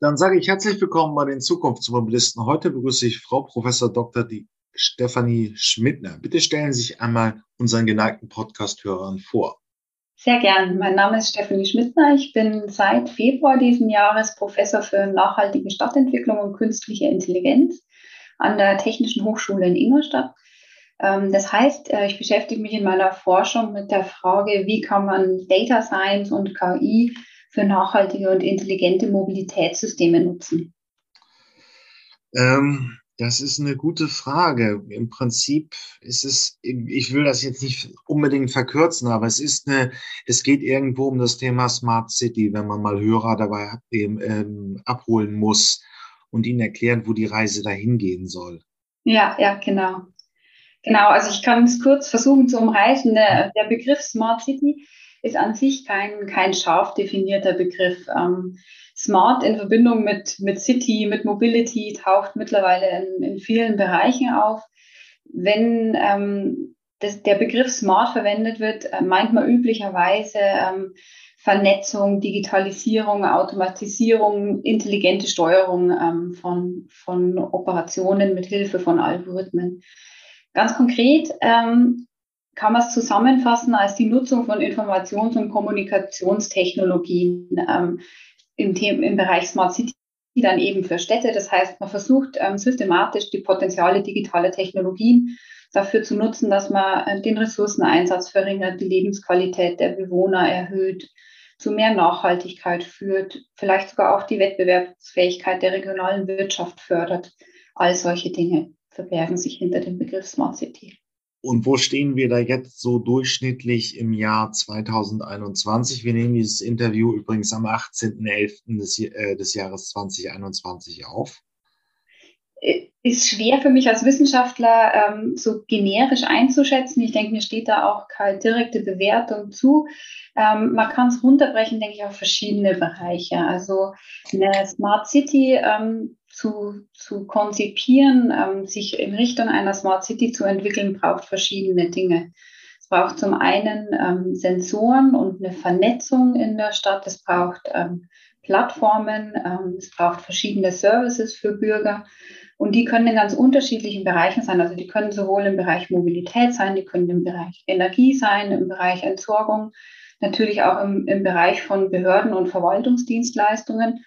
Dann sage ich herzlich willkommen bei den Zukunftsmobilisten. Heute begrüße ich Frau Professor Dr. Stefanie Schmidtner. Bitte stellen Sie sich einmal unseren geneigten Podcast-Hörern vor. Sehr gern. Mein Name ist Stefanie Schmidtner. Ich bin seit Februar diesen Jahres Professor für nachhaltige Stadtentwicklung und künstliche Intelligenz an der Technischen Hochschule in Ingolstadt. Ähm, das heißt, äh, ich beschäftige mich in meiner Forschung mit der Frage, wie kann man Data Science und KI für nachhaltige und intelligente Mobilitätssysteme nutzen? Ähm, das ist eine gute Frage. Im Prinzip ist es, ich will das jetzt nicht unbedingt verkürzen, aber es ist eine, es geht irgendwo um das Thema Smart City, wenn man mal Hörer dabei ähm, abholen muss und ihnen erklären, wo die Reise dahin gehen soll. Ja, ja, genau. Genau, also ich kann es kurz versuchen zu umreißen. Der Begriff Smart City ist an sich kein, kein scharf definierter Begriff. Ähm, Smart in Verbindung mit, mit City, mit Mobility taucht mittlerweile in, in vielen Bereichen auf. Wenn ähm, das, der Begriff Smart verwendet wird, äh, meint man üblicherweise ähm, Vernetzung, Digitalisierung, Automatisierung, intelligente Steuerung ähm, von, von Operationen mit Hilfe von Algorithmen. Ganz konkret ähm, kann man es zusammenfassen als die Nutzung von Informations- und Kommunikationstechnologien ähm, im, im Bereich Smart City dann eben für Städte. Das heißt, man versucht ähm, systematisch die Potenziale digitaler Technologien dafür zu nutzen, dass man äh, den Ressourceneinsatz verringert, die Lebensqualität der Bewohner erhöht, zu mehr Nachhaltigkeit führt, vielleicht sogar auch die Wettbewerbsfähigkeit der regionalen Wirtschaft fördert. All solche Dinge verbergen sich hinter dem Begriff Smart City. Und wo stehen wir da jetzt so durchschnittlich im Jahr 2021? Wir nehmen dieses Interview übrigens am 18.11. Des, äh, des Jahres 2021 auf. Äh, ist schwer für mich als Wissenschaftler ähm, so generisch einzuschätzen. Ich denke, mir steht da auch keine direkte Bewertung zu. Ähm, man kann es runterbrechen, denke ich, auf verschiedene Bereiche. Also eine Smart City ähm, zu, zu konzipieren, ähm, sich in Richtung einer Smart City zu entwickeln, braucht verschiedene Dinge. Es braucht zum einen ähm, Sensoren und eine Vernetzung in der Stadt. Es braucht ähm, Plattformen. Ähm, es braucht verschiedene Services für Bürger. Und die können in ganz unterschiedlichen Bereichen sein. Also die können sowohl im Bereich Mobilität sein, die können im Bereich Energie sein, im Bereich Entsorgung, natürlich auch im, im Bereich von Behörden und Verwaltungsdienstleistungen.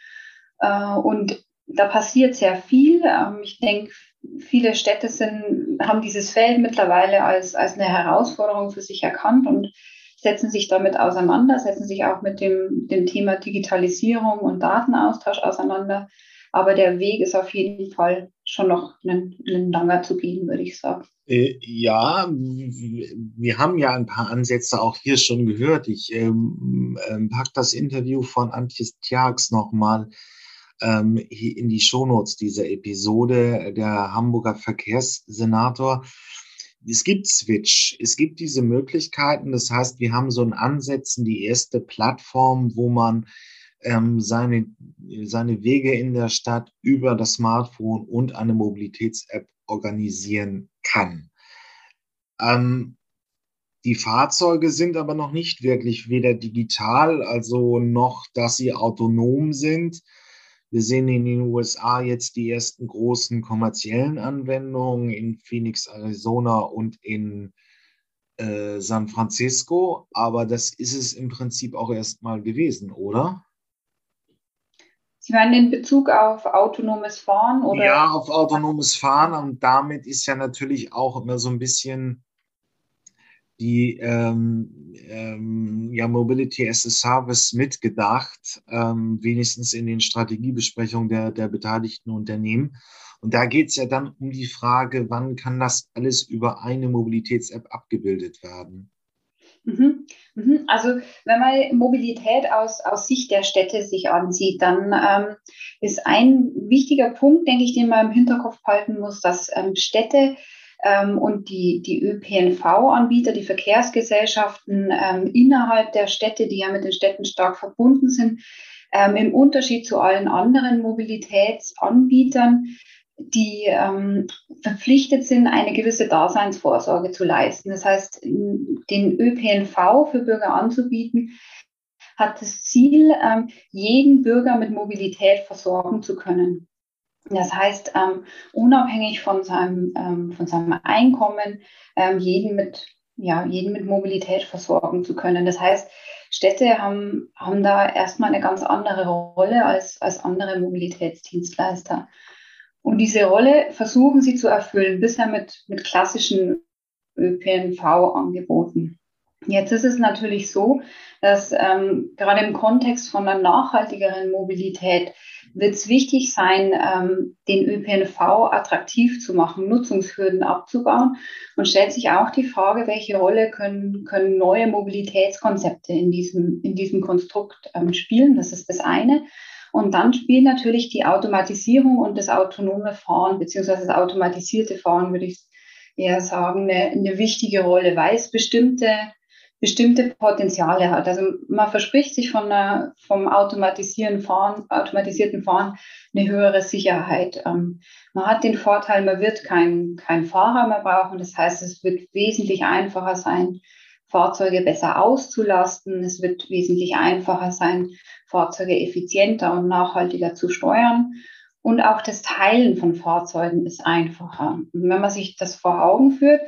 Äh, und da passiert sehr viel. Ähm, ich denke, viele Städte sind, haben dieses Feld mittlerweile als, als eine Herausforderung für sich erkannt und setzen sich damit auseinander, setzen sich auch mit dem, dem Thema Digitalisierung und Datenaustausch auseinander. Aber der Weg ist auf jeden Fall schon noch ein, ein langer zu gehen, würde ich sagen. Äh, ja, wir haben ja ein paar Ansätze auch hier schon gehört. Ich ähm, ähm, packe das Interview von Antjes Tjax nochmal ähm, in die Shownotes dieser Episode. Der Hamburger Verkehrssenator es gibt Switch, es gibt diese Möglichkeiten. Das heißt, wir haben so ein Ansetzen, die erste Plattform, wo man ähm, seine, seine Wege in der Stadt über das Smartphone und eine Mobilitäts-App organisieren kann. Ähm, die Fahrzeuge sind aber noch nicht wirklich weder digital, also noch, dass sie autonom sind. Wir sehen in den USA jetzt die ersten großen kommerziellen Anwendungen in Phoenix, Arizona und in äh, San Francisco. Aber das ist es im Prinzip auch erstmal gewesen, oder? Sie meinen in Bezug auf autonomes Fahren? Oder? Ja, auf autonomes Fahren. Und damit ist ja natürlich auch immer so ein bisschen die ähm, ähm, ja, Mobility as a Service mitgedacht, ähm, wenigstens in den Strategiebesprechungen der, der beteiligten Unternehmen. Und da geht es ja dann um die Frage, wann kann das alles über eine Mobilitäts-App abgebildet werden? Mhm. Mhm. Also wenn man Mobilität aus, aus Sicht der Städte sich ansieht, dann ähm, ist ein wichtiger Punkt, denke ich, den man im Hinterkopf halten muss, dass ähm, Städte und die, die ÖPNV-Anbieter, die Verkehrsgesellschaften ähm, innerhalb der Städte, die ja mit den Städten stark verbunden sind, ähm, im Unterschied zu allen anderen Mobilitätsanbietern, die ähm, verpflichtet sind, eine gewisse Daseinsvorsorge zu leisten. Das heißt, den ÖPNV für Bürger anzubieten, hat das Ziel, ähm, jeden Bürger mit Mobilität versorgen zu können. Das heißt, ähm, unabhängig von seinem, ähm, von seinem Einkommen, ähm, jeden, mit, ja, jeden mit Mobilität versorgen zu können. Das heißt, Städte haben, haben da erstmal eine ganz andere Rolle als, als andere Mobilitätsdienstleister. Und diese Rolle versuchen sie zu erfüllen, bisher mit, mit klassischen ÖPNV-Angeboten. Jetzt ist es natürlich so, dass ähm, gerade im Kontext von einer nachhaltigeren Mobilität wird es wichtig sein, ähm, den ÖPNV attraktiv zu machen, Nutzungshürden abzubauen und stellt sich auch die Frage, welche Rolle können, können neue Mobilitätskonzepte in diesem, in diesem Konstrukt ähm, spielen. Das ist das eine. Und dann spielt natürlich die Automatisierung und das autonome Fahren, beziehungsweise das automatisierte Fahren, würde ich eher sagen, eine, eine wichtige Rolle, weil es bestimmte bestimmte Potenziale hat. Also man verspricht sich von einer, vom automatisieren Fahren, automatisierten Fahren eine höhere Sicherheit. Ähm, man hat den Vorteil, man wird keinen kein Fahrer mehr brauchen. Das heißt, es wird wesentlich einfacher sein, Fahrzeuge besser auszulasten. Es wird wesentlich einfacher sein, Fahrzeuge effizienter und nachhaltiger zu steuern. Und auch das Teilen von Fahrzeugen ist einfacher. Und wenn man sich das vor Augen führt,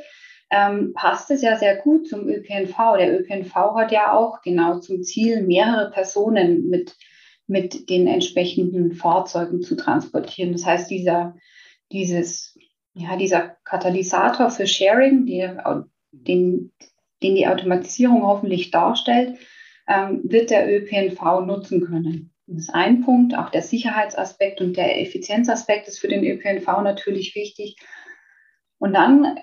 ähm, passt es ja sehr gut zum ÖPNV. Der ÖPNV hat ja auch genau zum Ziel, mehrere Personen mit, mit den entsprechenden Fahrzeugen zu transportieren. Das heißt, dieser, dieses, ja, dieser Katalysator für Sharing, die, den, den die Automatisierung hoffentlich darstellt, ähm, wird der ÖPNV nutzen können. Das ist ein Punkt. Auch der Sicherheitsaspekt und der Effizienzaspekt ist für den ÖPNV natürlich wichtig. Und dann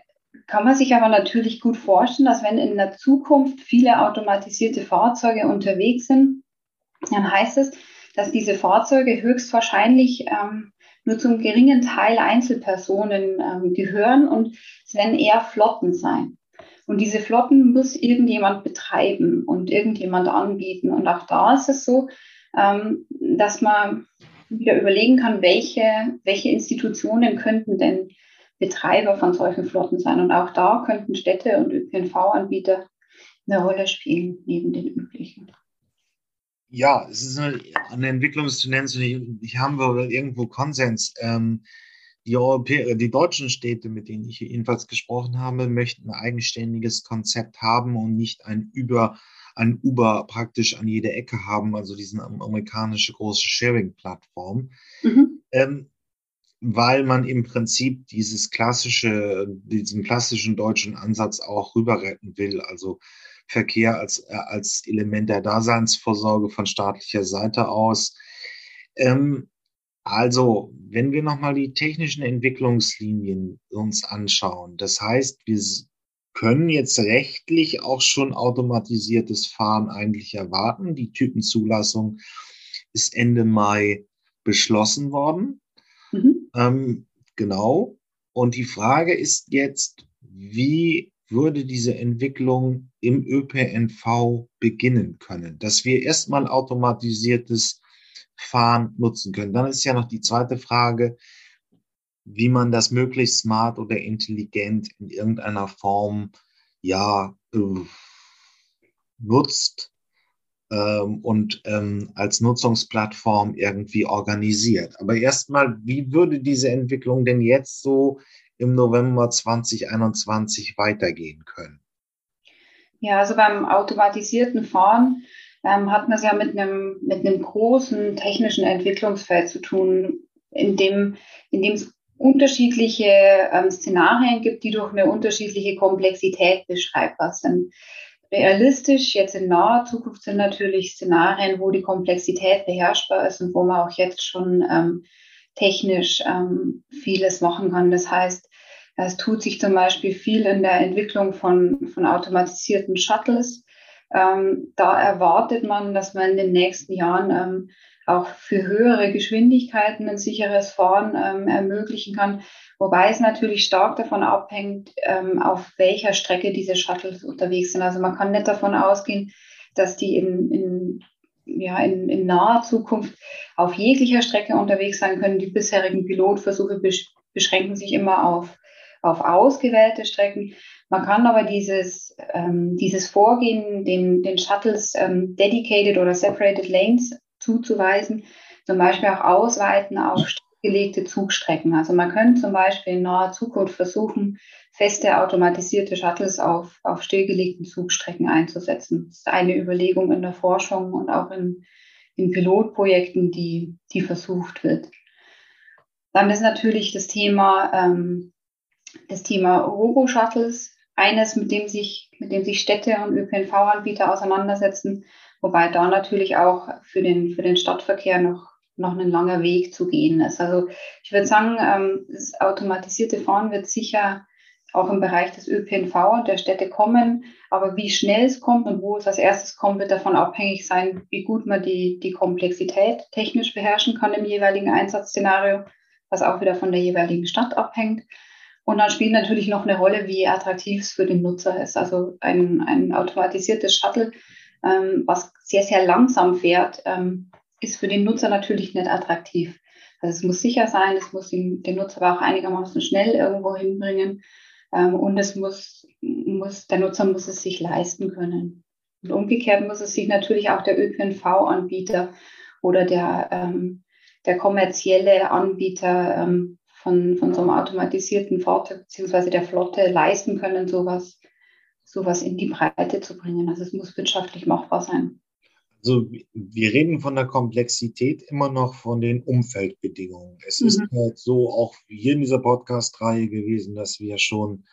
kann man sich aber natürlich gut vorstellen, dass wenn in der Zukunft viele automatisierte Fahrzeuge unterwegs sind, dann heißt es, dass diese Fahrzeuge höchstwahrscheinlich ähm, nur zum geringen Teil Einzelpersonen ähm, gehören und es werden eher Flotten sein. Und diese Flotten muss irgendjemand betreiben und irgendjemand anbieten. Und auch da ist es so, ähm, dass man wieder überlegen kann, welche, welche Institutionen könnten denn Betreiber von solchen Flotten sein. Und auch da könnten Städte und ÖPNV-Anbieter eine Rolle spielen, neben den üblichen. Ja, es ist eine, eine Entwicklungstendenz, ich haben wir irgendwo Konsens. Ähm, die, Europä die deutschen Städte, mit denen ich jedenfalls gesprochen habe, möchten ein eigenständiges Konzept haben und nicht ein Über, ein Uber praktisch an jeder Ecke haben, also diese amerikanische große Sharing-Plattform. Mhm. Ähm, weil man im Prinzip dieses klassische, diesen klassischen deutschen Ansatz auch rüber retten will. Also Verkehr als, äh, als Element der Daseinsvorsorge von staatlicher Seite aus. Ähm, also, wenn wir nochmal die technischen Entwicklungslinien uns anschauen, das heißt, wir können jetzt rechtlich auch schon automatisiertes Fahren eigentlich erwarten. Die Typenzulassung ist Ende Mai beschlossen worden. Ähm, genau. Und die Frage ist jetzt, wie würde diese Entwicklung im ÖPNV beginnen können, dass wir erstmal automatisiertes Fahren nutzen können. Dann ist ja noch die zweite Frage, wie man das möglichst smart oder intelligent in irgendeiner Form ja äh, nutzt ähm, und ähm, als Nutzungsplattform irgendwie organisiert. Aber erstmal, wie würde diese Entwicklung denn jetzt so im November 2021 weitergehen können? Ja, also beim automatisierten Fahren ähm, hat man es ja mit einem, mit einem großen technischen Entwicklungsfeld zu tun, in dem, in dem es unterschiedliche ähm, Szenarien gibt, die durch eine unterschiedliche Komplexität beschreibbar sind. Realistisch jetzt in naher Zukunft sind natürlich Szenarien, wo die Komplexität beherrschbar ist und wo man auch jetzt schon ähm, technisch ähm, vieles machen kann. Das heißt, es tut sich zum Beispiel viel in der Entwicklung von, von automatisierten Shuttles. Ähm, da erwartet man, dass man in den nächsten Jahren ähm, auch für höhere Geschwindigkeiten ein sicheres Fahren ähm, ermöglichen kann. Wobei es natürlich stark davon abhängt, ähm, auf welcher Strecke diese Shuttles unterwegs sind. Also man kann nicht davon ausgehen, dass die in, in, ja, in, in naher Zukunft auf jeglicher Strecke unterwegs sein können. Die bisherigen Pilotversuche beschränken sich immer auf, auf ausgewählte Strecken. Man kann aber dieses, ähm, dieses Vorgehen, den, den Shuttles ähm, dedicated oder separated lanes zuzuweisen, zum Beispiel auch ausweiten auf gelegte Zugstrecken. Also man könnte zum Beispiel in naher Zukunft versuchen, feste automatisierte Shuttles auf, auf stillgelegten Zugstrecken einzusetzen. Das ist eine Überlegung in der Forschung und auch in, in Pilotprojekten, die, die versucht wird. Dann ist natürlich das Thema, ähm, das Thema Robo-Shuttles eines, mit dem sich, mit dem sich Städte und ÖPNV-Anbieter auseinandersetzen, wobei da natürlich auch für den, für den Stadtverkehr noch noch ein langer Weg zu gehen ist. Also ich würde sagen, ähm, das automatisierte Fahren wird sicher auch im Bereich des ÖPNV und der Städte kommen. Aber wie schnell es kommt und wo es als erstes kommt, wird davon abhängig sein, wie gut man die, die Komplexität technisch beherrschen kann im jeweiligen Einsatzszenario, was auch wieder von der jeweiligen Stadt abhängt. Und dann spielt natürlich noch eine Rolle, wie attraktiv es für den Nutzer ist. Also ein, ein automatisiertes Shuttle, ähm, was sehr, sehr langsam fährt, ähm, ist für den Nutzer natürlich nicht attraktiv. Also es muss sicher sein, es muss ihn, den Nutzer aber auch einigermaßen schnell irgendwo hinbringen ähm, und es muss, muss, der Nutzer muss es sich leisten können. Und umgekehrt muss es sich natürlich auch der ÖPNV-Anbieter oder der, ähm, der kommerzielle Anbieter ähm, von, von so einem automatisierten Fahrzeug bzw. der Flotte leisten können, sowas, sowas in die Breite zu bringen. Also es muss wirtschaftlich machbar sein. Also wir reden von der Komplexität immer noch von den Umfeldbedingungen. Es mhm. ist halt so auch hier in dieser Podcast-Reihe gewesen, dass wir schon,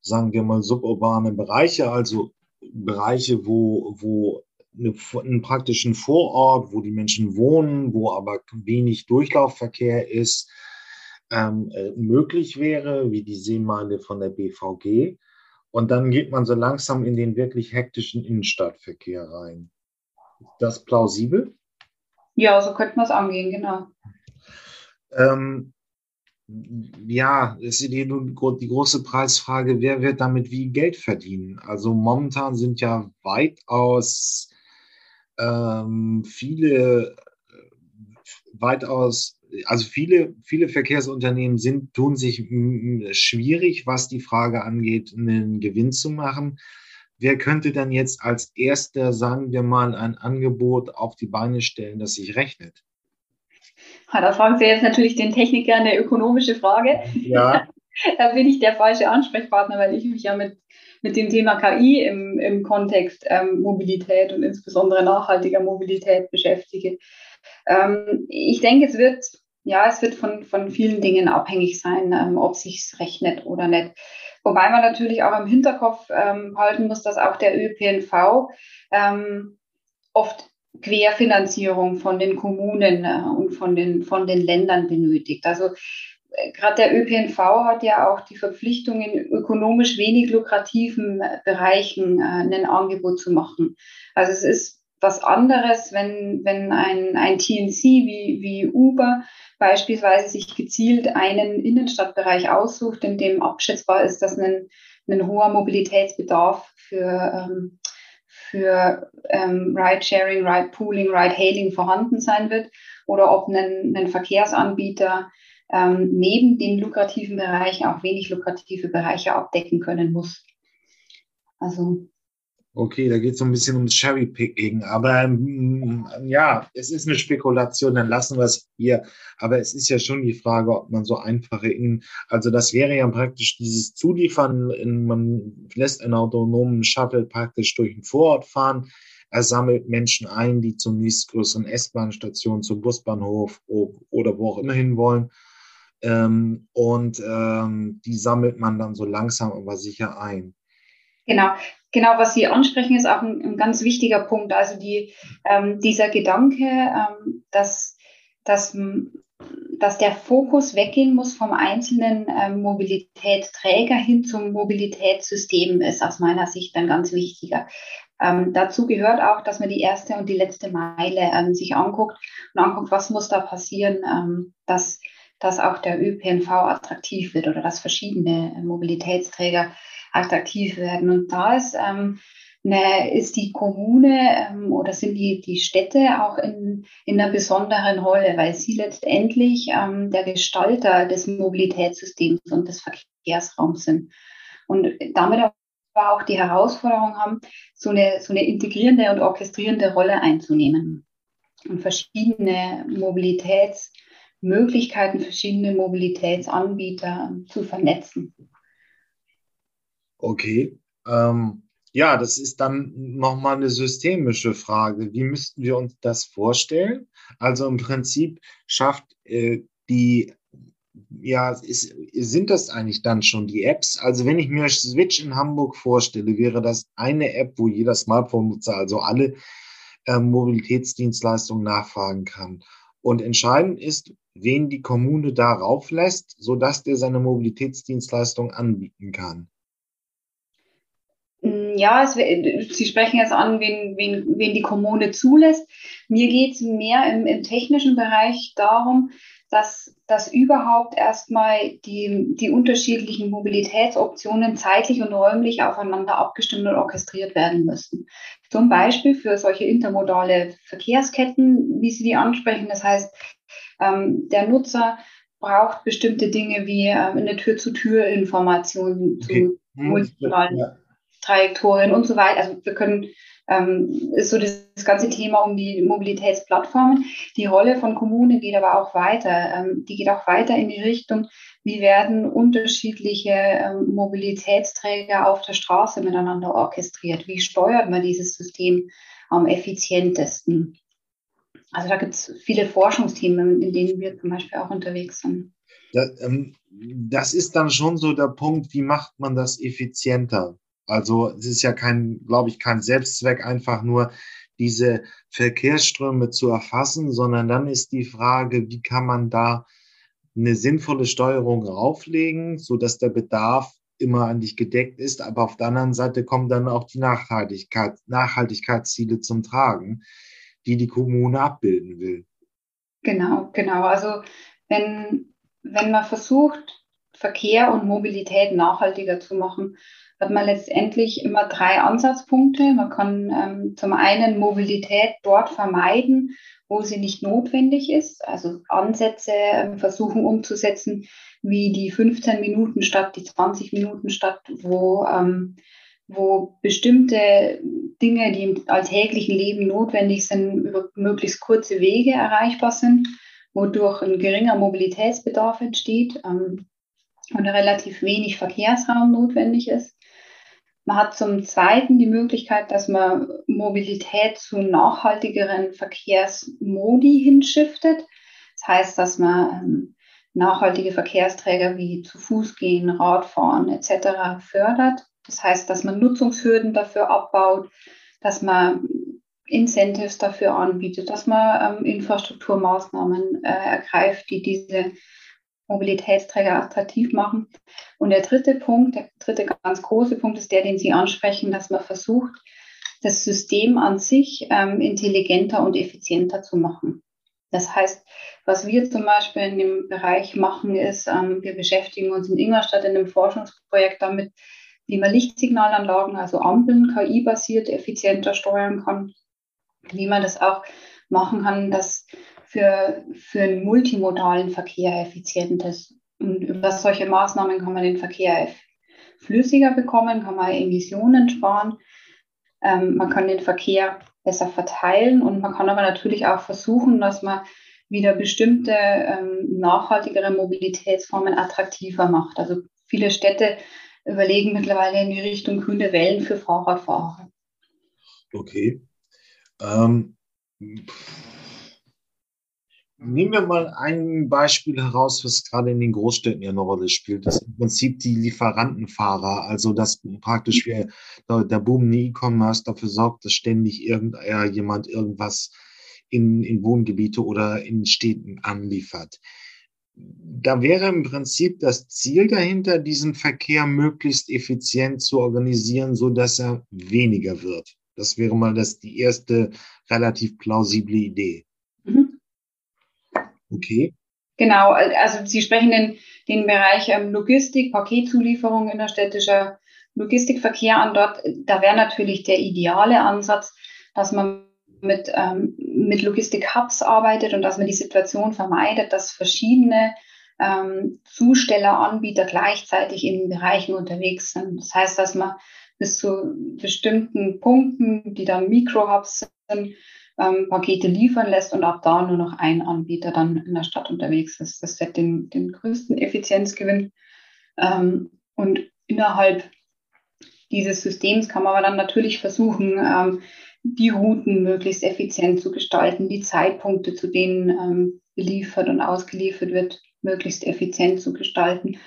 sagen wir mal, suburbane Bereiche, also Bereiche, wo, wo eine, einen praktischen Vorort, wo die Menschen wohnen, wo aber wenig Durchlaufverkehr ist, ähm, äh, möglich wäre, wie die Seemeile von der BVG. Und dann geht man so langsam in den wirklich hektischen Innenstadtverkehr rein das plausibel? Ja, so könnte man es angehen, genau. Ähm, ja, ist die, die große Preisfrage, wer wird damit wie Geld verdienen? Also momentan sind ja weitaus ähm, viele, weitaus, also viele, viele Verkehrsunternehmen sind, tun sich schwierig, was die Frage angeht, einen Gewinn zu machen wer könnte dann jetzt als erster, sagen wir mal, ein Angebot auf die Beine stellen, das sich rechnet? Da fragen Sie jetzt natürlich den Techniker eine ökonomische Frage. Ja. da bin ich der falsche Ansprechpartner, weil ich mich ja mit, mit dem Thema KI im, im Kontext ähm, Mobilität und insbesondere nachhaltiger Mobilität beschäftige. Ähm, ich denke, es wird, ja, es wird von, von vielen Dingen abhängig sein, ähm, ob sich rechnet oder nicht. Wobei man natürlich auch im Hinterkopf ähm, halten muss, dass auch der ÖPNV ähm, oft Querfinanzierung von den Kommunen äh, und von den, von den Ländern benötigt. Also gerade der ÖPNV hat ja auch die Verpflichtung, in ökonomisch wenig lukrativen Bereichen äh, ein Angebot zu machen. Also es ist was anderes, wenn, wenn ein, ein TNC wie, wie Uber beispielsweise sich gezielt einen Innenstadtbereich aussucht, in dem abschätzbar ist, dass ein, ein hoher Mobilitätsbedarf für, ähm, für ähm, Ride-Sharing, Ride-Pooling, Ride-Hailing vorhanden sein wird oder ob ein, ein Verkehrsanbieter ähm, neben den lukrativen Bereichen auch wenig lukrative Bereiche abdecken können muss. Also Okay, da geht es so ein bisschen ums Cherry-Picking. Aber ähm, ja, es ist eine Spekulation, dann lassen wir es hier. Aber es ist ja schon die Frage, ob man so einfache, in, also das wäre ja praktisch dieses Zuliefern, in, man lässt einen autonomen Shuttle praktisch durch den Vorort fahren. Er sammelt Menschen ein, die zum nächstgrößeren S-Bahn-Station, zum Busbahnhof oder wo auch immer hin wollen. Ähm, und ähm, die sammelt man dann so langsam aber sicher ein. Genau, genau, was Sie ansprechen, ist auch ein, ein ganz wichtiger Punkt. Also die, ähm, dieser Gedanke, ähm, dass, dass, dass der Fokus weggehen muss vom einzelnen ähm, Mobilitätsträger hin zum Mobilitätssystem, ist aus meiner Sicht ein ganz wichtiger. Ähm, dazu gehört auch, dass man die erste und die letzte Meile ähm, sich anguckt und anguckt, was muss da passieren, ähm, dass, dass auch der ÖPNV attraktiv wird oder dass verschiedene Mobilitätsträger attraktiv werden. Und da ist ähm, ne, ist die Kommune ähm, oder sind die, die Städte auch in, in einer besonderen Rolle, weil sie letztendlich ähm, der Gestalter des Mobilitätssystems und des Verkehrsraums sind. Und damit aber auch die Herausforderung haben, so eine, so eine integrierende und orchestrierende Rolle einzunehmen und verschiedene Mobilitätsmöglichkeiten, verschiedene Mobilitätsanbieter zu vernetzen. Okay. Ähm, ja, das ist dann nochmal eine systemische Frage. Wie müssten wir uns das vorstellen? Also im Prinzip schafft äh, die, ja, ist, sind das eigentlich dann schon die Apps? Also wenn ich mir Switch in Hamburg vorstelle, wäre das eine App, wo jeder Smartphone-Nutzer, also alle äh, Mobilitätsdienstleistungen nachfragen kann. Und entscheidend ist, wen die Kommune darauf lässt, sodass der seine Mobilitätsdienstleistung anbieten kann. Ja, es, Sie sprechen jetzt an, wen, wen, wen die Kommune zulässt. Mir geht es mehr im, im technischen Bereich darum, dass, dass überhaupt erstmal die, die unterschiedlichen Mobilitätsoptionen zeitlich und räumlich aufeinander abgestimmt und orchestriert werden müssen. Zum Beispiel für solche intermodale Verkehrsketten, wie Sie die ansprechen. Das heißt, ähm, der Nutzer braucht bestimmte Dinge wie ähm, eine Tür-zu-Tür-Information okay. zu hm, multimodalen ja. Trajektorien und so weiter. Also wir können ähm, ist so das, das, ganze Thema um die Mobilitätsplattformen. Die Rolle von Kommunen geht aber auch weiter. Ähm, die geht auch weiter in die Richtung, wie werden unterschiedliche ähm, Mobilitätsträger auf der Straße miteinander orchestriert? Wie steuert man dieses System am effizientesten? Also da gibt es viele Forschungsthemen, in denen wir zum Beispiel auch unterwegs sind. Ja, ähm, das ist dann schon so der Punkt, wie macht man das effizienter? Also es ist ja kein, glaube ich, kein Selbstzweck, einfach nur diese Verkehrsströme zu erfassen, sondern dann ist die Frage, wie kann man da eine sinnvolle Steuerung rauflegen, so dass der Bedarf immer an dich gedeckt ist, aber auf der anderen Seite kommen dann auch die Nachhaltigkeit, Nachhaltigkeitsziele zum Tragen, die die Kommune abbilden will. Genau, genau. Also wenn, wenn man versucht, Verkehr und Mobilität nachhaltiger zu machen, hat man letztendlich immer drei Ansatzpunkte. Man kann ähm, zum einen Mobilität dort vermeiden, wo sie nicht notwendig ist, also Ansätze ähm, versuchen umzusetzen, wie die 15 Minuten statt die 20 Minuten statt, wo, ähm, wo bestimmte Dinge, die im alltäglichen Leben notwendig sind, über möglichst kurze Wege erreichbar sind, wodurch ein geringer Mobilitätsbedarf entsteht ähm, und relativ wenig Verkehrsraum notwendig ist. Man hat zum Zweiten die Möglichkeit, dass man Mobilität zu nachhaltigeren Verkehrsmodi hinschiftet. Das heißt, dass man ähm, nachhaltige Verkehrsträger wie zu Fuß gehen, Radfahren etc. fördert. Das heißt, dass man Nutzungshürden dafür abbaut, dass man Incentives dafür anbietet, dass man ähm, Infrastrukturmaßnahmen äh, ergreift, die diese Mobilitätsträger attraktiv machen. Und der dritte Punkt, der dritte ganz große Punkt ist der, den Sie ansprechen, dass man versucht, das System an sich ähm, intelligenter und effizienter zu machen. Das heißt, was wir zum Beispiel in dem Bereich machen, ist, ähm, wir beschäftigen uns in Ingolstadt in einem Forschungsprojekt damit, wie man Lichtsignalanlagen, also Ampeln, KI-basiert effizienter steuern kann, wie man das auch machen kann, dass für, für einen multimodalen Verkehr effizient ist. Und über solche Maßnahmen kann man den Verkehr flüssiger bekommen, kann man Emissionen sparen, ähm, man kann den Verkehr besser verteilen und man kann aber natürlich auch versuchen, dass man wieder bestimmte ähm, nachhaltigere Mobilitätsformen attraktiver macht. Also viele Städte überlegen mittlerweile in die Richtung grüne Wellen für Fahrradfahrer. Okay. Ähm, Nehmen wir mal ein Beispiel heraus, was gerade in den Großstädten ja eine Rolle spielt. Das ist im Prinzip die Lieferantenfahrer. Also, dass praktisch wir, der Boom in E-Commerce dafür sorgt, dass ständig irgendjemand irgendwas in, in Wohngebiete oder in Städten anliefert. Da wäre im Prinzip das Ziel dahinter, diesen Verkehr möglichst effizient zu organisieren, so dass er weniger wird. Das wäre mal das, die erste relativ plausible Idee. Okay. Genau, also Sie sprechen den, den Bereich ähm, Logistik, Paketzulieferung innerstädtischer Logistikverkehr an dort, da wäre natürlich der ideale Ansatz, dass man mit, ähm, mit Logistik-Hubs arbeitet und dass man die Situation vermeidet, dass verschiedene ähm, Zusteller, Anbieter gleichzeitig in Bereichen unterwegs sind. Das heißt, dass man bis zu bestimmten Punkten, die dann Mikro-Hubs sind, ähm, Pakete liefern lässt und ab da nur noch ein Anbieter dann in der Stadt unterwegs ist. Das wird den, den größten Effizienzgewinn. Ähm, und innerhalb dieses Systems kann man aber dann natürlich versuchen, ähm, die Routen möglichst effizient zu gestalten, die Zeitpunkte, zu denen ähm, beliefert und ausgeliefert wird, möglichst effizient zu gestalten.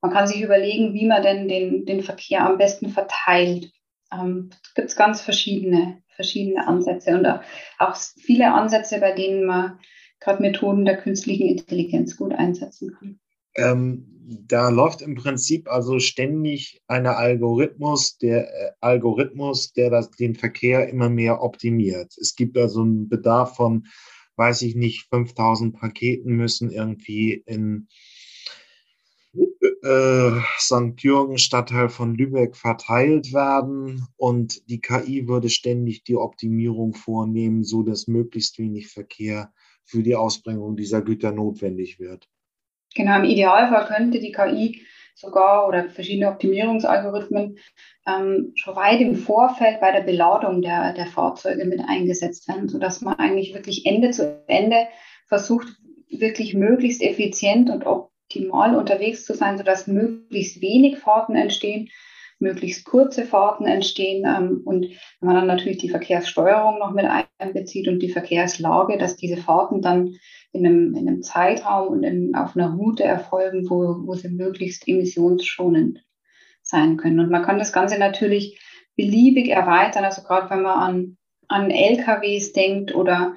Man kann sich überlegen, wie man denn den, den Verkehr am besten verteilt. Ähm, gibt es ganz verschiedene, verschiedene Ansätze und auch viele Ansätze, bei denen man gerade Methoden der künstlichen Intelligenz gut einsetzen kann. Ähm, da läuft im Prinzip also ständig ein Algorithmus, der äh, Algorithmus, der das, den Verkehr immer mehr optimiert. Es gibt also einen Bedarf von, weiß ich nicht, 5000 Paketen müssen irgendwie in äh, St. Jürgen, Stadtteil von Lübeck, verteilt werden und die KI würde ständig die Optimierung vornehmen, so dass möglichst wenig Verkehr für die Ausbringung dieser Güter notwendig wird. Genau, im Idealfall könnte die KI sogar oder verschiedene Optimierungsalgorithmen ähm, schon weit im Vorfeld bei der Beladung der, der Fahrzeuge mit eingesetzt werden, sodass man eigentlich wirklich Ende zu Ende versucht, wirklich möglichst effizient und optimal unterwegs zu sein, sodass möglichst wenig Fahrten entstehen, möglichst kurze Fahrten entstehen ähm, und wenn man dann natürlich die Verkehrssteuerung noch mit einbezieht und die Verkehrslage, dass diese Fahrten dann in einem, in einem Zeitraum und in, auf einer Route erfolgen, wo, wo sie möglichst emissionsschonend sein können. Und man kann das Ganze natürlich beliebig erweitern, also gerade wenn man an, an LKWs denkt oder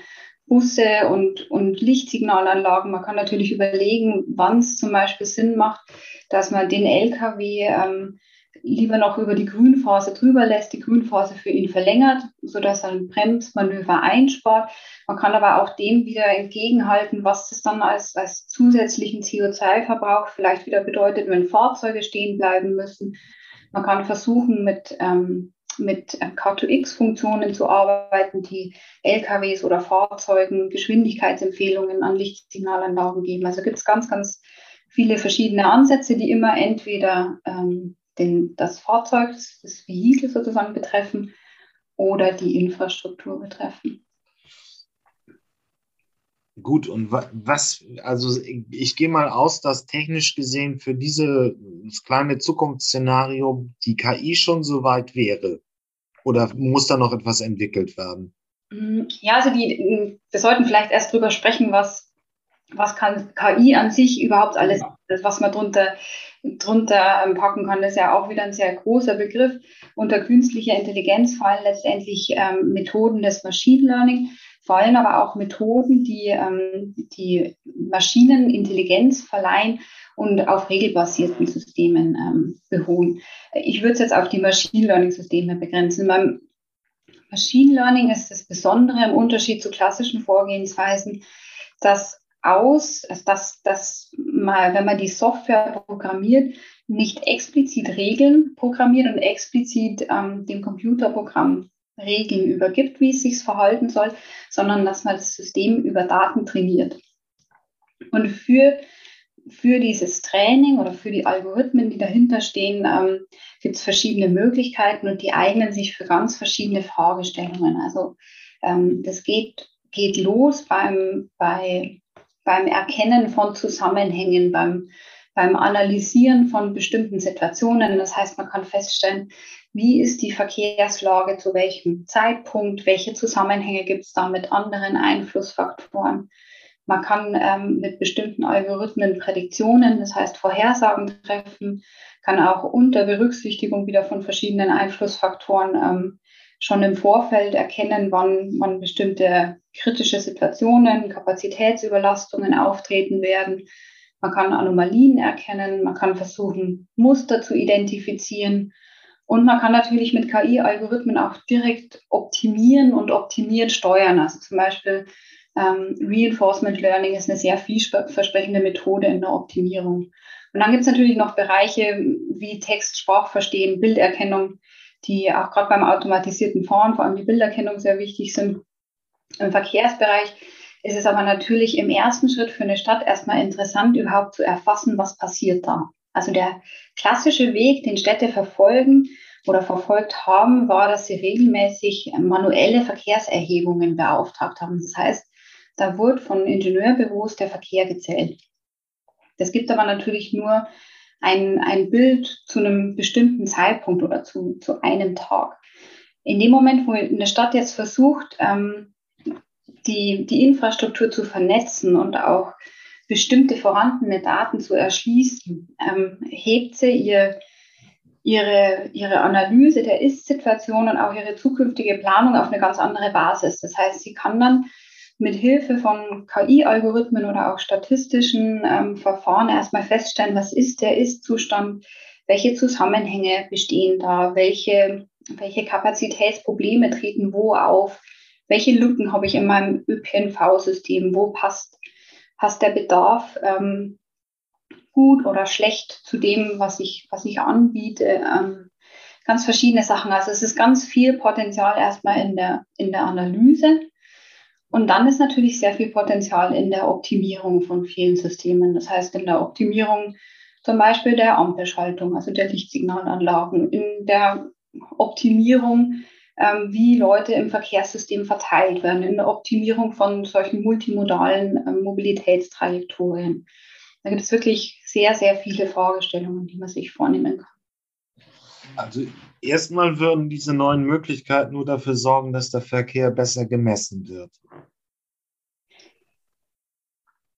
Busse und, und Lichtsignalanlagen. Man kann natürlich überlegen, wann es zum Beispiel Sinn macht, dass man den LKW ähm, lieber noch über die Grünphase drüber lässt, die Grünphase für ihn verlängert, sodass er ein Bremsmanöver einspart. Man kann aber auch dem wieder entgegenhalten, was das dann als, als zusätzlichen CO2-Verbrauch vielleicht wieder bedeutet, wenn Fahrzeuge stehen bleiben müssen. Man kann versuchen, mit, ähm, mit K2X-Funktionen zu arbeiten, die LKWs oder Fahrzeugen Geschwindigkeitsempfehlungen an Lichtsignalanlagen geben. Also gibt es ganz, ganz viele verschiedene Ansätze, die immer entweder ähm, den, das Fahrzeug, das Vehikel sozusagen betreffen oder die Infrastruktur betreffen. Gut, und was, also ich gehe mal aus, dass technisch gesehen für dieses kleine Zukunftsszenario die KI schon so weit wäre. Oder muss da noch etwas entwickelt werden? Ja, also die, wir sollten vielleicht erst drüber sprechen, was, was kann KI an sich überhaupt alles, was man drunter drunter ähm, packen kann. Das ist ja auch wieder ein sehr großer Begriff. Unter künstlicher Intelligenz fallen letztendlich ähm, Methoden des Machine Learning, fallen aber auch Methoden, die ähm, die Maschinen Intelligenz verleihen und auf regelbasierten Systemen ähm, beruhen. Ich würde es jetzt auf die Machine Learning Systeme begrenzen. Beim Machine Learning ist das Besondere im Unterschied zu klassischen Vorgehensweisen, dass aus, dass, dass mal, wenn man die Software programmiert, nicht explizit Regeln programmiert und explizit ähm, dem Computerprogramm Regeln übergibt, wie es sich verhalten soll, sondern dass man das System über Daten trainiert. Und für, für dieses Training oder für die Algorithmen, die dahinter stehen, ähm, gibt es verschiedene Möglichkeiten und die eignen sich für ganz verschiedene Fragestellungen. Also ähm, das geht, geht los beim, bei beim Erkennen von Zusammenhängen, beim, beim Analysieren von bestimmten Situationen. Das heißt, man kann feststellen, wie ist die Verkehrslage zu welchem Zeitpunkt, welche Zusammenhänge gibt es da mit anderen Einflussfaktoren. Man kann ähm, mit bestimmten Algorithmen Prädiktionen, das heißt Vorhersagen treffen, kann auch unter Berücksichtigung wieder von verschiedenen Einflussfaktoren ähm, schon im Vorfeld erkennen, wann, wann bestimmte kritische Situationen, Kapazitätsüberlastungen auftreten werden. Man kann Anomalien erkennen, man kann versuchen, Muster zu identifizieren. Und man kann natürlich mit KI-Algorithmen auch direkt optimieren und optimiert steuern. Also zum Beispiel ähm, Reinforcement Learning ist eine sehr vielversprechende Methode in der Optimierung. Und dann gibt es natürlich noch Bereiche wie Text, Sprachverstehen, Bilderkennung, die auch gerade beim automatisierten Fahren, vor allem die Bilderkennung, sehr wichtig sind. Im Verkehrsbereich ist es aber natürlich im ersten Schritt für eine Stadt erstmal interessant, überhaupt zu erfassen, was passiert da. Also der klassische Weg, den Städte verfolgen oder verfolgt haben, war, dass sie regelmäßig manuelle Verkehrserhebungen beauftragt haben. Das heißt, da wurde von Ingenieurbüros der Verkehr gezählt. Das gibt aber natürlich nur ein, ein Bild zu einem bestimmten Zeitpunkt oder zu, zu einem Tag. In dem Moment, wo eine Stadt jetzt versucht, ähm, die, die Infrastruktur zu vernetzen und auch bestimmte vorhandene Daten zu erschließen, ähm, hebt sie ihr, ihre, ihre Analyse der Ist-Situation und auch ihre zukünftige Planung auf eine ganz andere Basis. Das heißt, sie kann dann mit Hilfe von KI-Algorithmen oder auch statistischen ähm, Verfahren erstmal feststellen, was ist der Ist-Zustand, welche Zusammenhänge bestehen da, welche, welche Kapazitätsprobleme treten wo auf, welche Lücken habe ich in meinem ÖPNV-System, wo passt, passt der Bedarf ähm, gut oder schlecht zu dem, was ich, was ich anbiete. Ähm, ganz verschiedene Sachen. Also es ist ganz viel Potenzial erstmal in der, in der Analyse. Und dann ist natürlich sehr viel Potenzial in der Optimierung von vielen Systemen. Das heißt, in der Optimierung zum Beispiel der Ampelschaltung, also der Lichtsignalanlagen, in der Optimierung ähm, wie Leute im Verkehrssystem verteilt werden, in der Optimierung von solchen multimodalen ähm, Mobilitätstrajektorien. Da gibt es wirklich sehr, sehr viele Fragestellungen, die man sich vornehmen kann. Also erstmal würden diese neuen Möglichkeiten nur dafür sorgen, dass der Verkehr besser gemessen wird.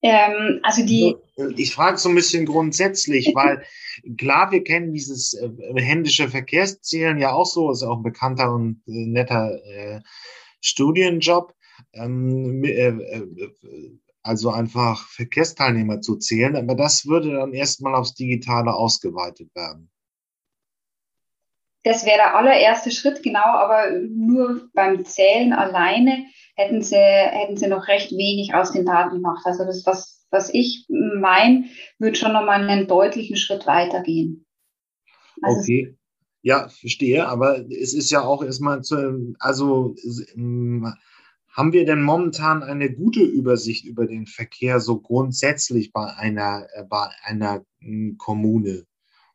Ähm, also die. Ich frage so ein bisschen grundsätzlich, weil klar, wir kennen dieses äh, händische Verkehrszählen ja auch so, ist auch ein bekannter und äh, netter äh, Studienjob. Ähm, äh, äh, also einfach Verkehrsteilnehmer zu zählen, aber das würde dann erstmal aufs Digitale ausgeweitet werden. Das wäre der allererste Schritt, genau, aber nur beim Zählen alleine hätten sie, hätten sie noch recht wenig aus den Daten gemacht. Also das, was, was ich meine, würde schon nochmal einen deutlichen Schritt weitergehen. Also okay. Ja, verstehe, aber es ist ja auch erstmal zu, also ähm, haben wir denn momentan eine gute Übersicht über den Verkehr so grundsätzlich bei einer, äh, bei einer hm, Kommune?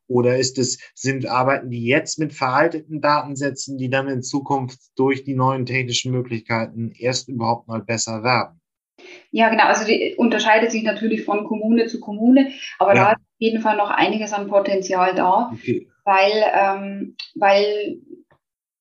Oder ist es, sind, arbeiten die jetzt mit veralteten Datensätzen, die dann in Zukunft durch die neuen technischen Möglichkeiten erst überhaupt mal besser werden? Ja, genau. Also die unterscheidet sich natürlich von Kommune zu Kommune, aber ja. da ist auf jeden Fall noch einiges an Potenzial da, okay. weil, ähm, weil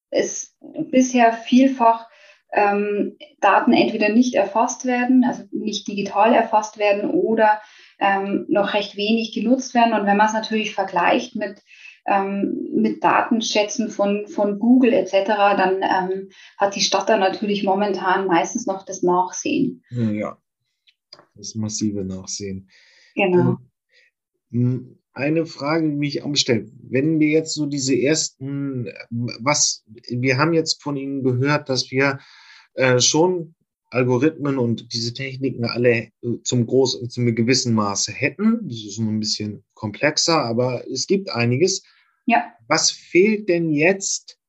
es bisher vielfach ähm, Daten entweder nicht erfasst werden, also nicht digital erfasst werden oder ähm, noch recht wenig genutzt werden. Und wenn man es natürlich vergleicht mit, ähm, mit Datenschätzen von, von Google etc., dann ähm, hat die Stadt da natürlich momentan meistens noch das Nachsehen. Ja, das massive Nachsehen. Genau. Ähm, eine Frage, die mich anstellt. Wenn wir jetzt so diese ersten, was, wir haben jetzt von Ihnen gehört, dass wir äh, schon Algorithmen und diese Techniken alle äh, zum großen, zum gewissen Maße hätten. Das ist ein bisschen komplexer, aber es gibt einiges. Ja. Was fehlt denn jetzt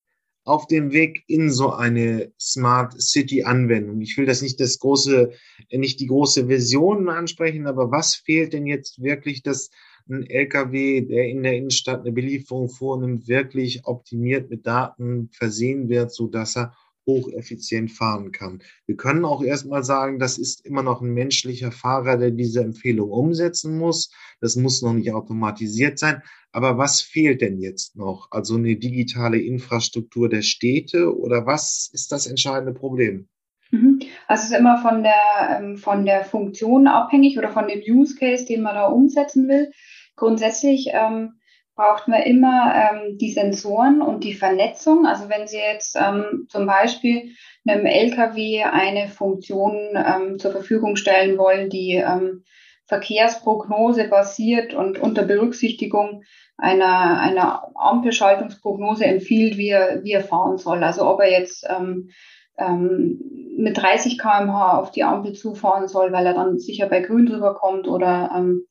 auf dem Weg in so eine Smart City Anwendung? Ich will das nicht das große, nicht die große Vision ansprechen, aber was fehlt denn jetzt wirklich, dass ein LKW, der in der Innenstadt eine Belieferung vornimmt, wirklich optimiert mit Daten versehen wird, so dass er hocheffizient fahren kann. Wir können auch erstmal sagen, das ist immer noch ein menschlicher Fahrer, der diese Empfehlung umsetzen muss. Das muss noch nicht automatisiert sein. Aber was fehlt denn jetzt noch? Also eine digitale Infrastruktur der Städte oder was ist das entscheidende Problem? Mhm. Also es ist immer von der, ähm, von der Funktion abhängig oder von dem Use Case, den man da umsetzen will. Grundsätzlich ähm, braucht man immer ähm, die Sensoren und die Vernetzung. Also wenn Sie jetzt ähm, zum Beispiel einem LKW eine Funktion ähm, zur Verfügung stellen wollen, die ähm, Verkehrsprognose basiert und unter Berücksichtigung einer, einer Ampelschaltungsprognose empfiehlt, wie er, wie er fahren soll. Also ob er jetzt ähm, ähm, mit 30 km/h auf die Ampel zufahren soll, weil er dann sicher bei Grün drüber kommt oder, ähm,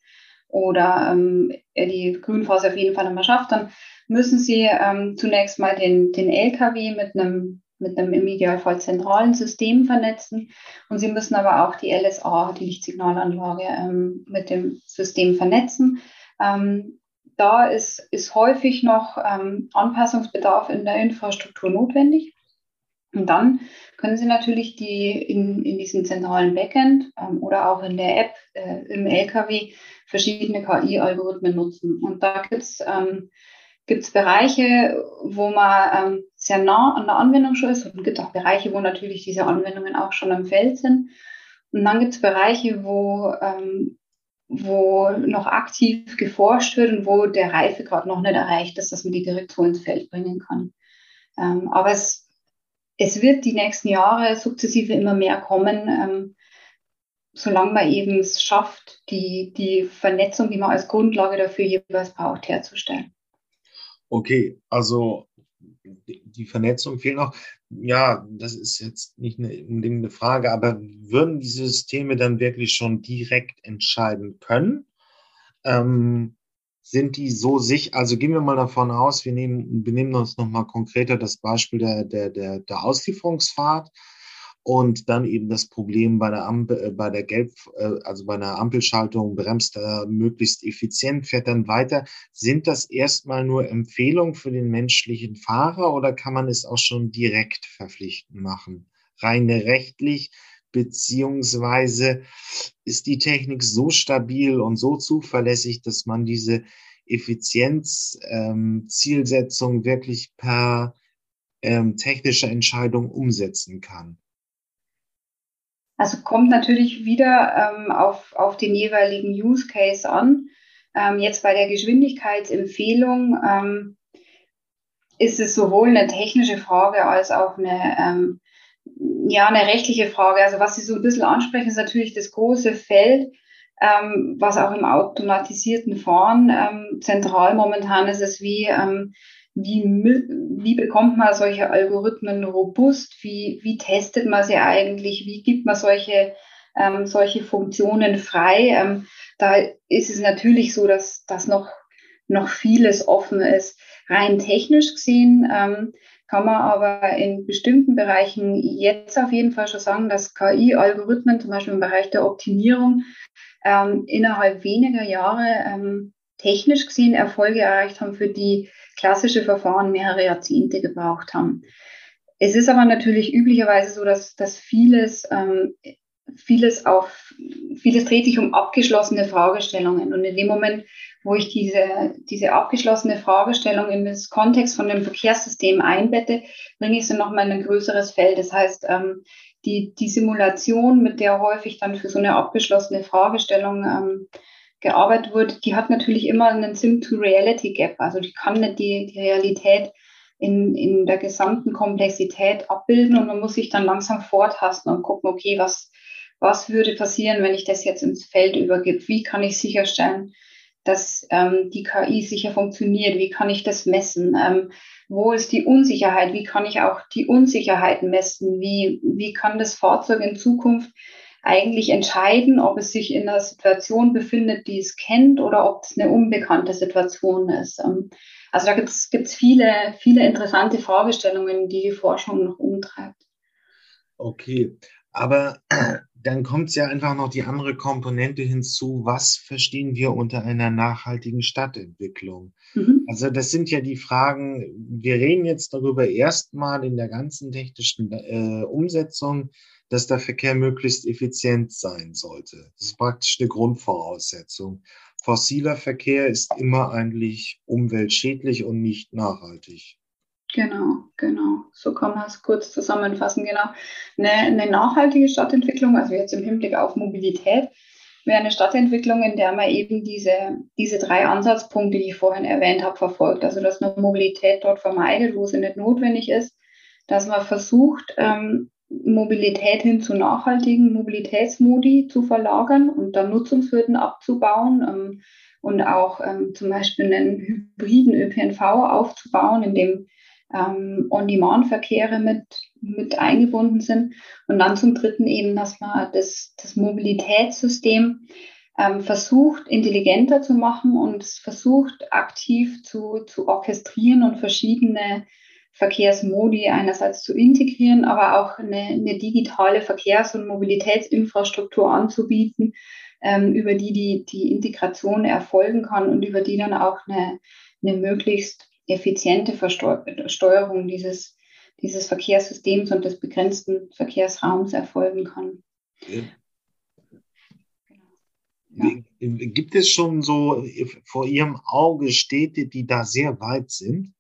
oder ähm, er die Grünphase auf jeden Fall einmal schafft, dann müssen Sie ähm, zunächst mal den, den LKW mit einem mit einem im Idealfall zentralen System vernetzen. Und Sie müssen aber auch die LSA, die Lichtsignalanlage, ähm, mit dem System vernetzen. Ähm, da ist, ist häufig noch ähm, Anpassungsbedarf in der Infrastruktur notwendig. Und dann können Sie natürlich die in, in diesem zentralen Backend ähm, oder auch in der App äh, im LKW verschiedene KI-Algorithmen nutzen. Und da gibt es ähm, gibt es Bereiche, wo man ähm, sehr nah an der Anwendung schon ist und es gibt auch Bereiche, wo natürlich diese Anwendungen auch schon am Feld sind. Und dann gibt es Bereiche, wo, ähm, wo noch aktiv geforscht wird und wo der Reifegrad noch nicht erreicht ist, dass man die direkt so ins Feld bringen kann. Ähm, aber es, es wird die nächsten Jahre sukzessive immer mehr kommen, ähm, solange man eben es schafft, die, die Vernetzung, die man als Grundlage dafür jeweils braucht, herzustellen. Okay, also die Vernetzung fehlt noch. Ja, das ist jetzt nicht eine, eine Frage, aber würden die Systeme dann wirklich schon direkt entscheiden können? Ähm, sind die so sicher? Also gehen wir mal davon aus, wir nehmen, wir nehmen uns nochmal konkreter das Beispiel der, der, der, der Auslieferungsfahrt und dann eben das Problem bei der Ampel, äh, bei der Gelb, äh, also bei einer Ampelschaltung bremst er möglichst effizient, fährt dann weiter. Sind das erstmal nur Empfehlungen für den menschlichen Fahrer oder kann man es auch schon direkt verpflichtend machen? Rein rechtlich, beziehungsweise ist die Technik so stabil und so zuverlässig, dass man diese Effizienzzielsetzung ähm, wirklich per ähm, technischer Entscheidung umsetzen kann. Also kommt natürlich wieder ähm, auf, auf den jeweiligen Use Case an. Ähm, jetzt bei der Geschwindigkeitsempfehlung ähm, ist es sowohl eine technische Frage als auch eine, ähm, ja, eine rechtliche Frage. Also was Sie so ein bisschen ansprechen, ist natürlich das große Feld, ähm, was auch im automatisierten Fahren ähm, zentral momentan ist, es wie ähm, wie, wie bekommt man solche Algorithmen robust? Wie, wie testet man sie eigentlich? Wie gibt man solche, ähm, solche Funktionen frei? Ähm, da ist es natürlich so, dass, dass noch, noch vieles offen ist. Rein technisch gesehen ähm, kann man aber in bestimmten Bereichen jetzt auf jeden Fall schon sagen, dass KI-Algorithmen, zum Beispiel im Bereich der Optimierung, ähm, innerhalb weniger Jahre ähm, technisch gesehen Erfolge erreicht haben, für die klassische Verfahren mehrere Jahrzehnte gebraucht haben. Es ist aber natürlich üblicherweise so, dass, dass vieles, ähm, vieles auf, vieles dreht sich um abgeschlossene Fragestellungen. Und in dem Moment, wo ich diese, diese abgeschlossene Fragestellung in das Kontext von dem Verkehrssystem einbette, bringe ich sie nochmal in ein größeres Feld. Das heißt, ähm, die, die Simulation, mit der häufig dann für so eine abgeschlossene Fragestellung ähm, gearbeitet wurde, die hat natürlich immer einen Sim-to-Reality-Gap. Also die kann nicht die, die Realität in, in der gesamten Komplexität abbilden und man muss sich dann langsam vortasten und gucken, okay, was, was würde passieren, wenn ich das jetzt ins Feld übergebe? Wie kann ich sicherstellen, dass ähm, die KI sicher funktioniert? Wie kann ich das messen? Ähm, wo ist die Unsicherheit? Wie kann ich auch die Unsicherheit messen? Wie, wie kann das Fahrzeug in Zukunft eigentlich entscheiden, ob es sich in einer Situation befindet, die es kennt oder ob es eine unbekannte Situation ist. Ähm, also da gibt es viele, viele interessante Fragestellungen, die die Forschung noch umtreibt. Okay, aber dann kommt ja einfach noch die andere Komponente hinzu. Was verstehen wir unter einer nachhaltigen Stadtentwicklung? Mhm. Also das sind ja die Fragen, wir reden jetzt darüber erstmal in der ganzen technischen äh, Umsetzung, dass der Verkehr möglichst effizient sein sollte. Das ist praktisch eine Grundvoraussetzung. Fossiler Verkehr ist immer eigentlich umweltschädlich und nicht nachhaltig. Genau, genau. So kann man es kurz zusammenfassen. Genau. Eine, eine nachhaltige Stadtentwicklung, also jetzt im Hinblick auf Mobilität, wäre eine Stadtentwicklung, in der man eben diese, diese drei Ansatzpunkte, die ich vorhin erwähnt habe, verfolgt. Also dass man Mobilität dort vermeidet, wo sie nicht notwendig ist, dass man versucht, ähm, Mobilität hin zu nachhaltigen Mobilitätsmodi zu verlagern und dann Nutzungshürden abzubauen ähm, und auch ähm, zum Beispiel einen hybriden ÖPNV aufzubauen, in dem ähm, On-Demand-Verkehre mit, mit eingebunden sind. Und dann zum Dritten eben, dass man das, das Mobilitätssystem ähm, versucht, intelligenter zu machen und versucht, aktiv zu, zu orchestrieren und verschiedene Verkehrsmodi einerseits zu integrieren, aber auch eine, eine digitale Verkehrs- und Mobilitätsinfrastruktur anzubieten, ähm, über die, die die Integration erfolgen kann und über die dann auch eine, eine möglichst effiziente Versteuerung dieses, dieses Verkehrssystems und des begrenzten Verkehrsraums erfolgen kann. Ja. Gibt es schon so vor Ihrem Auge Städte, die da sehr weit sind?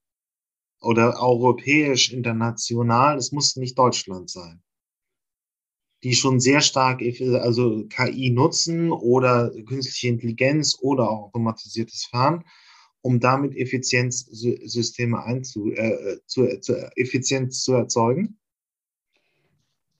Oder europäisch, international? Es muss nicht Deutschland sein. Die schon sehr stark also KI nutzen oder künstliche Intelligenz oder automatisiertes Fahren um damit Effizienzsysteme einzu, äh, zu, zu, Effizienz zu erzeugen?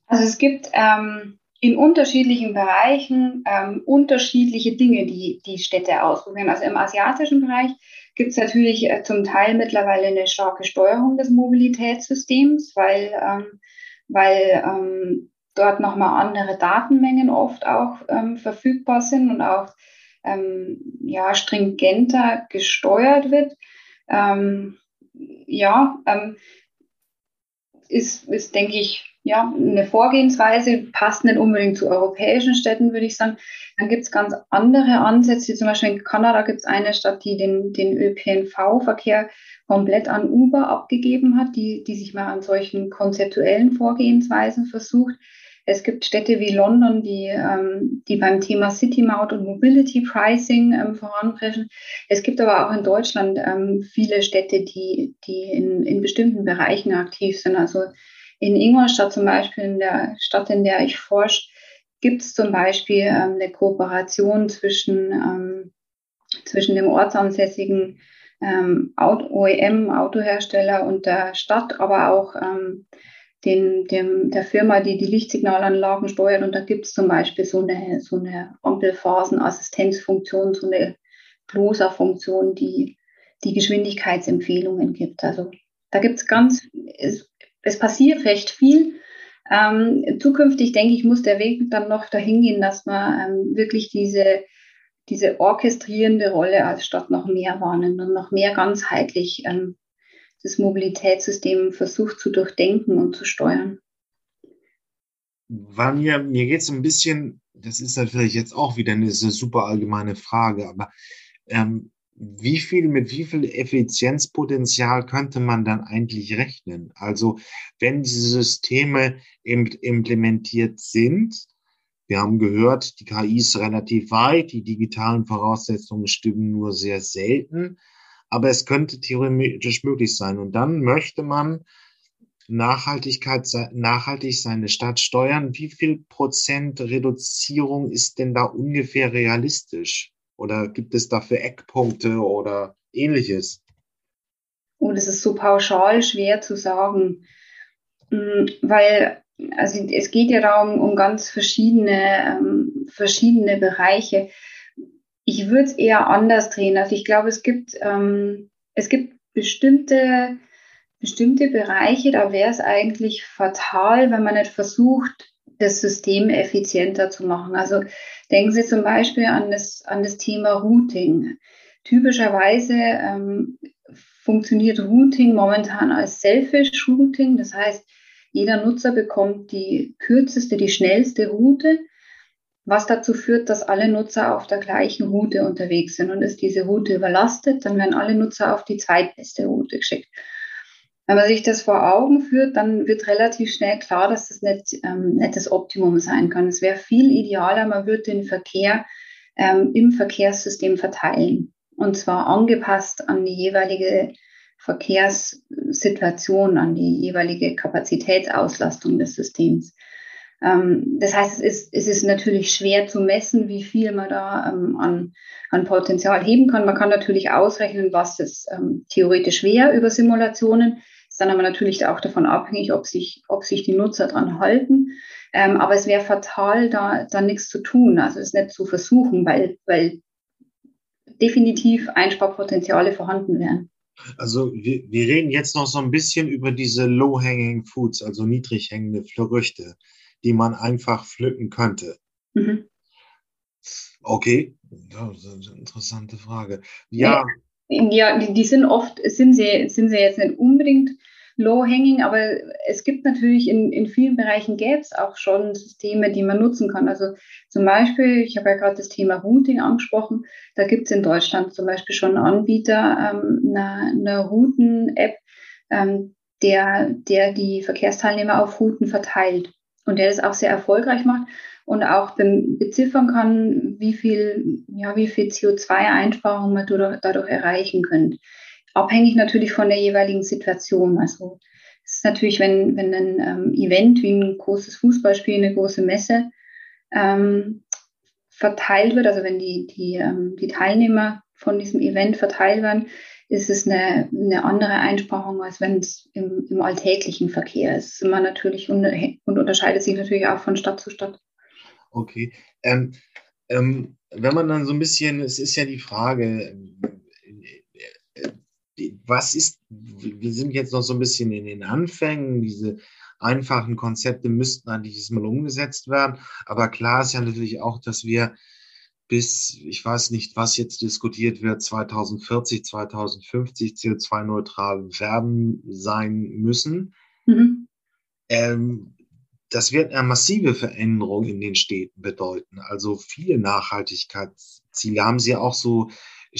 Also es gibt ähm, in unterschiedlichen Bereichen ähm, unterschiedliche Dinge, die die Städte ausprobieren. Also im asiatischen Bereich gibt es natürlich äh, zum Teil mittlerweile eine starke Steuerung des Mobilitätssystems, weil, ähm, weil ähm, dort nochmal andere Datenmengen oft auch ähm, verfügbar sind und auch ähm, ja, stringenter gesteuert wird. Ähm, ja, ähm, ist, ist, denke ich, ja, eine Vorgehensweise, passt nicht unbedingt zu europäischen Städten, würde ich sagen. Dann gibt es ganz andere Ansätze. Zum Beispiel in Kanada gibt es eine Stadt, die den, den ÖPNV-Verkehr komplett an Uber abgegeben hat, die, die sich mal an solchen konzeptuellen Vorgehensweisen versucht. Es gibt Städte wie London, die, ähm, die beim Thema City Maut und Mobility Pricing ähm, voranpreschen. Es gibt aber auch in Deutschland ähm, viele Städte, die, die in, in bestimmten Bereichen aktiv sind. Also in Ingolstadt zum Beispiel, in der Stadt, in der ich forsche, gibt es zum Beispiel ähm, eine Kooperation zwischen, ähm, zwischen dem ortsansässigen ähm, OEM, Autohersteller und der Stadt, aber auch ähm, den, dem, der Firma, die die Lichtsignalanlagen steuert. Und da gibt es zum Beispiel so eine, so eine Ampelphasenassistenzfunktion, so eine Closer-Funktion, die die Geschwindigkeitsempfehlungen gibt. Also da gibt es ganz, es, es passiert recht viel. Ähm, zukünftig, denke ich, muss der Weg dann noch dahin gehen, dass man ähm, wirklich diese, diese orchestrierende Rolle als Stadt noch mehr wahrnimmt und noch mehr ganzheitlich ähm, das Mobilitätssystem versucht zu durchdenken und zu steuern. Vanja, mir geht es ein bisschen, das ist natürlich jetzt auch wieder eine super allgemeine Frage, aber ähm, wie viel, mit wie viel Effizienzpotenzial könnte man dann eigentlich rechnen? Also, wenn diese Systeme implementiert sind, wir haben gehört, die KI ist relativ weit, die digitalen Voraussetzungen stimmen nur sehr selten aber es könnte theoretisch möglich sein. Und dann möchte man Nachhaltigkeit, nachhaltig seine Stadt steuern. Wie viel Prozent Reduzierung ist denn da ungefähr realistisch? Oder gibt es dafür Eckpunkte oder ähnliches? Und oh, es ist so pauschal schwer zu sagen, hm, weil also es geht ja darum um ganz verschiedene, ähm, verschiedene Bereiche. Ich würde es eher anders drehen. Also ich glaube, es gibt, ähm, es gibt bestimmte, bestimmte Bereiche, da wäre es eigentlich fatal, wenn man nicht versucht, das System effizienter zu machen. Also denken Sie zum Beispiel an das, an das Thema Routing. Typischerweise ähm, funktioniert Routing momentan als Selfish Routing. Das heißt, jeder Nutzer bekommt die kürzeste, die schnellste Route was dazu führt, dass alle Nutzer auf der gleichen Route unterwegs sind. Und ist diese Route überlastet, dann werden alle Nutzer auf die zweitbeste Route geschickt. Wenn man sich das vor Augen führt, dann wird relativ schnell klar, dass das nicht, ähm, nicht das Optimum sein kann. Es wäre viel idealer, man würde den Verkehr ähm, im Verkehrssystem verteilen. Und zwar angepasst an die jeweilige Verkehrssituation, an die jeweilige Kapazitätsauslastung des Systems. Ähm, das heißt, es ist, es ist natürlich schwer zu messen, wie viel man da ähm, an, an Potenzial heben kann. Man kann natürlich ausrechnen, was es ähm, theoretisch wäre über Simulationen. Ist dann aber natürlich auch davon abhängig, ob sich, ob sich die Nutzer dran halten. Ähm, aber es wäre fatal, da, da nichts zu tun, also es nicht zu versuchen, weil, weil definitiv Einsparpotenziale vorhanden wären. Also wir, wir reden jetzt noch so ein bisschen über diese low-hanging foods, also niedrig hängende Früchte, die man einfach pflücken könnte. Mhm. Okay, das ist eine interessante Frage. Ja. Ja, die, die sind oft, sind sie, sind sie jetzt nicht unbedingt low-hanging, aber es gibt natürlich in, in vielen Bereichen gäbe es auch schon Systeme, die man nutzen kann. Also zum Beispiel, ich habe ja gerade das Thema Routing angesprochen, da gibt es in Deutschland zum Beispiel schon einen Anbieter ähm, einer, einer Routen-App, ähm, der, der die Verkehrsteilnehmer auf Routen verteilt und der das auch sehr erfolgreich macht und auch beziffern kann, wie viel, ja, wie viel CO2-Einsparung man dadurch erreichen könnte abhängig natürlich von der jeweiligen Situation. Also es ist natürlich, wenn, wenn ein ähm, Event wie ein großes Fußballspiel, eine große Messe ähm, verteilt wird, also wenn die, die, ähm, die Teilnehmer von diesem Event verteilt werden, ist es eine, eine andere Einsparung, als wenn es im, im alltäglichen Verkehr ist. Immer natürlich und, und unterscheidet sich natürlich auch von Stadt zu Stadt. Okay. Ähm, ähm, wenn man dann so ein bisschen, es ist ja die Frage, was ist, wir sind jetzt noch so ein bisschen in den Anfängen, diese einfachen Konzepte müssten eigentlich diesmal umgesetzt werden. Aber klar ist ja natürlich auch, dass wir bis, ich weiß nicht, was jetzt diskutiert wird, 2040, 2050 CO2-neutral werden sein müssen. Mhm. Ähm, das wird eine massive Veränderung in den Städten bedeuten. Also viele Nachhaltigkeitsziele haben sie auch so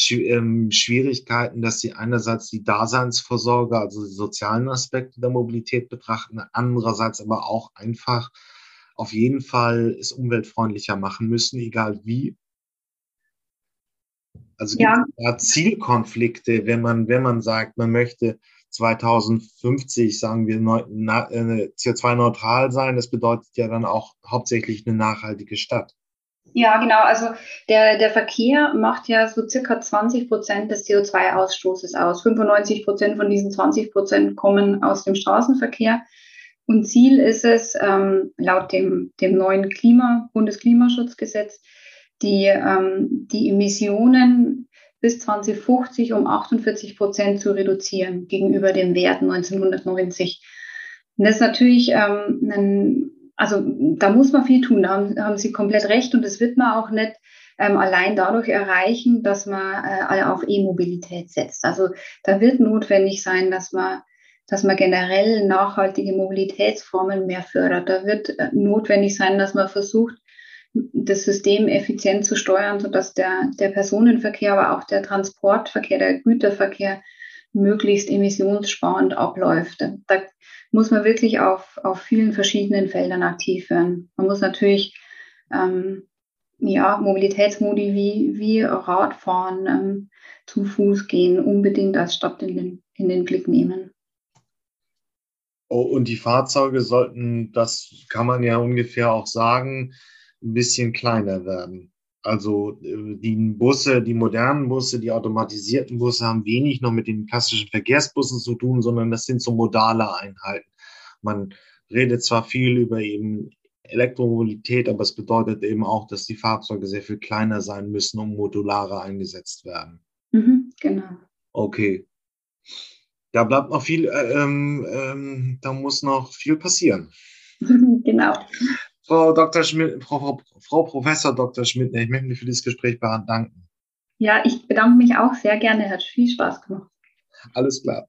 ähm, Schwierigkeiten, dass sie einerseits die Daseinsvorsorge, also die sozialen Aspekte der Mobilität betrachten, andererseits aber auch einfach auf jeden Fall es umweltfreundlicher machen müssen, egal wie. Also ja. gibt es Zielkonflikte, wenn man, wenn man sagt, man möchte 2050, sagen wir, äh, CO2-neutral sein. Das bedeutet ja dann auch hauptsächlich eine nachhaltige Stadt. Ja, genau. Also der, der Verkehr macht ja so circa 20 Prozent des CO2-Ausstoßes aus. 95 Prozent von diesen 20 Prozent kommen aus dem Straßenverkehr. Und Ziel ist es, ähm, laut dem, dem neuen Klima, Bundesklimaschutzgesetz, die, ähm, die Emissionen bis 2050 um 48 Prozent zu reduzieren gegenüber dem Wert 1990. Und das ist natürlich ähm, ein also da muss man viel tun, da haben, haben Sie komplett recht und das wird man auch nicht ähm, allein dadurch erreichen, dass man äh, auf E-Mobilität setzt. Also da wird notwendig sein, dass man dass man generell nachhaltige Mobilitätsformen mehr fördert. Da wird äh, notwendig sein, dass man versucht, das System effizient zu steuern, sodass der, der Personenverkehr, aber auch der Transportverkehr, der Güterverkehr möglichst emissionssparend abläuft. Da muss man wirklich auf, auf vielen verschiedenen Feldern aktiv werden. Man muss natürlich ähm, ja, Mobilitätsmodi wie, wie Radfahren, ähm, zu Fuß gehen, unbedingt als Stadt in den, in den Blick nehmen. Oh, und die Fahrzeuge sollten, das kann man ja ungefähr auch sagen, ein bisschen kleiner werden. Also äh, die Busse, die modernen Busse, die automatisierten Busse haben wenig noch mit den klassischen Verkehrsbussen zu tun, sondern das sind so modale Einheiten. Man redet zwar viel über eben Elektromobilität, aber es bedeutet eben auch, dass die Fahrzeuge sehr viel kleiner sein müssen, um modularer eingesetzt werden. Mhm, genau. Okay. Da bleibt noch viel, äh, ähm, ähm, da muss noch viel passieren. genau. Frau Dr. Schmidt, Frau, Frau, Frau Professor Dr. Schmidt, ich möchte mich für dieses Gespräch danken. Ja, ich bedanke mich auch sehr gerne. Hat viel Spaß gemacht. Alles klar.